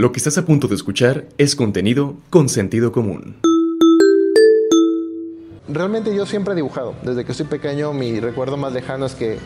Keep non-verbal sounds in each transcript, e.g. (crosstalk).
Lo que estás a punto de escuchar es contenido con sentido común. Realmente yo siempre he dibujado. Desde que soy pequeño mi recuerdo más lejano es que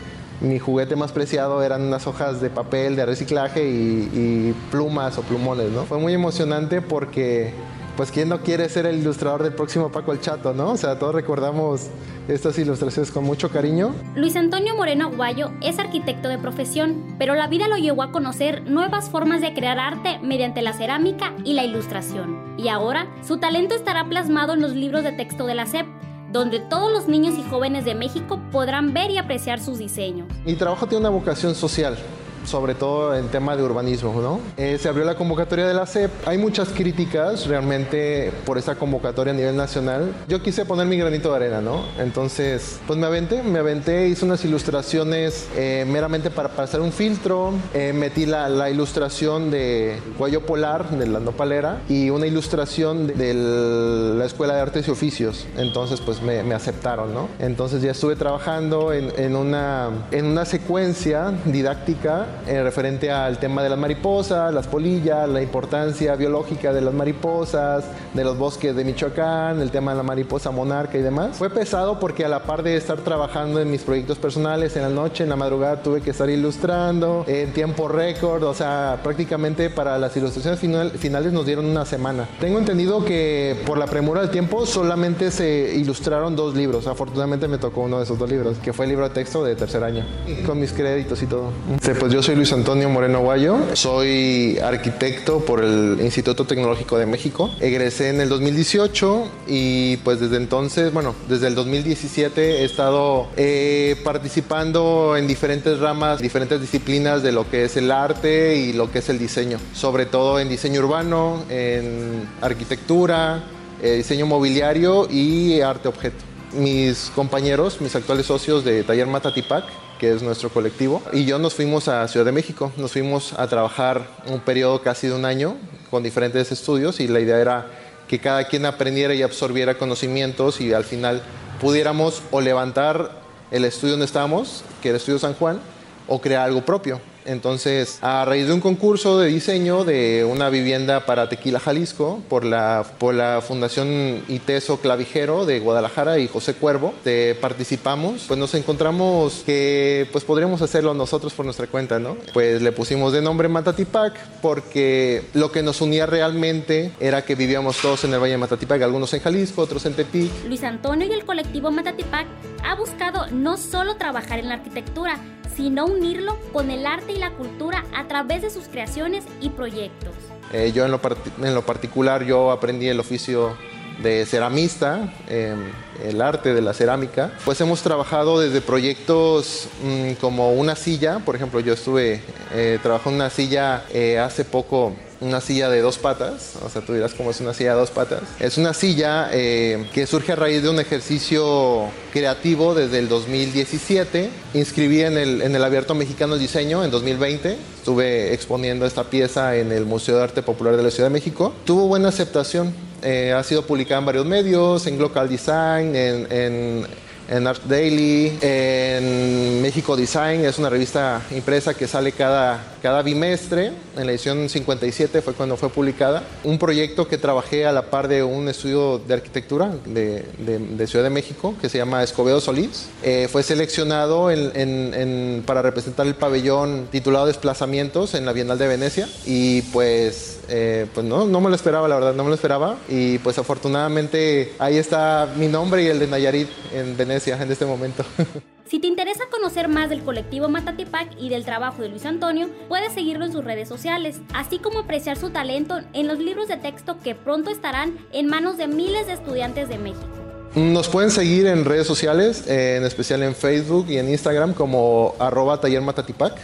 mi juguete más preciado eran unas hojas de papel de reciclaje y, y plumas o plumones, ¿no? Fue muy emocionante porque pues quién no quiere ser el ilustrador del próximo Paco el Chato, ¿no? O sea, todos recordamos estas ilustraciones con mucho cariño. Luis Antonio Moreno Aguayo es arquitecto de profesión, pero la vida lo llevó a conocer nuevas formas de crear arte mediante la cerámica y la ilustración. Y ahora, su talento estará plasmado en los libros de texto de la SEP, donde todos los niños y jóvenes de México podrán ver y apreciar sus diseños. Mi trabajo tiene una vocación social sobre todo en tema de urbanismo. ¿no? Eh, se abrió la convocatoria de la CEP. Hay muchas críticas realmente por esa convocatoria a nivel nacional. Yo quise poner mi granito de arena, ¿no? Entonces, pues me aventé, me aventé, hice unas ilustraciones eh, meramente para pasar un filtro, eh, metí la, la, ilustración de Cuello Polar, de la nopalera, y una ilustración de, de, la Escuela de Artes y Oficios. Entonces, pues me, me aceptaron, ¿no? Entonces ya estuve trabajando en, en, una, en una secuencia didáctica eh, referente al tema de las mariposas, las polillas, la importancia biológica de las mariposas, de los bosques de Michoacán, el tema de la mariposa monarca y demás. Fue pesado porque a la par de estar trabajando en mis proyectos personales, en la noche, en la madrugada tuve que estar ilustrando en tiempo récord, o sea, prácticamente para las ilustraciones final, finales nos dieron una semana. Tengo entendido que por la premura del tiempo solamente se ilustraron dos libros, afortunadamente me tocó uno de esos dos libros, que fue el libro de texto de tercer año, con mis créditos y todo. Pues yo soy Luis Antonio Moreno Guayo, soy arquitecto por el Instituto Tecnológico de México. Egresé en el 2018 y pues desde entonces, bueno, desde el 2017 he estado eh, participando en diferentes ramas, diferentes disciplinas de lo que es el arte y lo que es el diseño, sobre todo en diseño urbano, en arquitectura, eh, diseño mobiliario y arte objeto. Mis compañeros, mis actuales socios de Taller Matatipac, es nuestro colectivo, y yo nos fuimos a Ciudad de México. Nos fuimos a trabajar un periodo casi de un año con diferentes estudios y la idea era que cada quien aprendiera y absorbiera conocimientos y al final pudiéramos o levantar el estudio donde estábamos, que era el Estudio San Juan, o crear algo propio. Entonces, a raíz de un concurso de diseño de una vivienda para Tequila, Jalisco, por la, por la Fundación ITESO Clavijero de Guadalajara y José Cuervo, te participamos, pues nos encontramos que pues podríamos hacerlo nosotros por nuestra cuenta, ¿no? Pues le pusimos de nombre Matatipac porque lo que nos unía realmente era que vivíamos todos en el Valle de Matatipac, algunos en Jalisco, otros en Tepic. Luis Antonio y el colectivo Matatipac ha buscado no solo trabajar en la arquitectura, sino unirlo con el arte y la cultura a través de sus creaciones y proyectos. Eh, yo en lo, en lo, particular yo aprendí el oficio de ceramista, eh, el arte de la cerámica. Pues hemos trabajado desde proyectos mmm, como una silla, por ejemplo yo estuve eh, trabajando una silla eh, hace poco una silla de dos patas, o sea, tú dirás cómo es una silla de dos patas. Es una silla eh, que surge a raíz de un ejercicio creativo desde el 2017. Inscribí en el, en el Abierto Mexicano de Diseño en 2020. Estuve exponiendo esta pieza en el Museo de Arte Popular de la Ciudad de México. Tuvo buena aceptación. Eh, ha sido publicada en varios medios, en Local Design, en, en en Art Daily, en México Design, es una revista impresa que sale cada, cada bimestre, en la edición 57 fue cuando fue publicada. Un proyecto que trabajé a la par de un estudio de arquitectura de, de, de Ciudad de México que se llama Escobedo Solís. Eh, fue seleccionado en, en, en, para representar el pabellón titulado Desplazamientos en la Bienal de Venecia y pues, eh, pues no, no me lo esperaba, la verdad, no me lo esperaba y pues afortunadamente ahí está mi nombre y el de Nayarit en Venecia en este momento. (laughs) Si te interesa conocer más del colectivo Matatipac y del trabajo de Luis Antonio, puedes seguirlo en sus redes sociales, así como apreciar su talento en los libros de texto que pronto estarán en manos de miles de estudiantes de México. Nos pueden seguir en redes sociales, en especial en Facebook y en Instagram como arroba taller.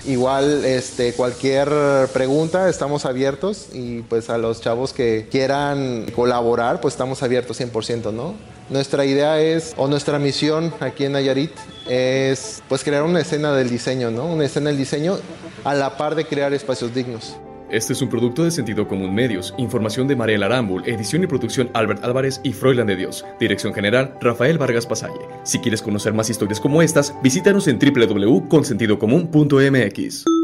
Igual este, cualquier pregunta estamos abiertos y pues a los chavos que quieran colaborar pues estamos abiertos 100%, ¿no? Nuestra idea es, o nuestra misión aquí en Nayarit es pues crear una escena del diseño, ¿no? Una escena del diseño a la par de crear espacios dignos. Este es un producto de Sentido Común Medios. Información de Mariela Arambul, edición y producción Albert Álvarez y Froilan de Dios. Dirección general Rafael Vargas Pasalle. Si quieres conocer más historias como estas, visítanos en www.consentidocomún.mx.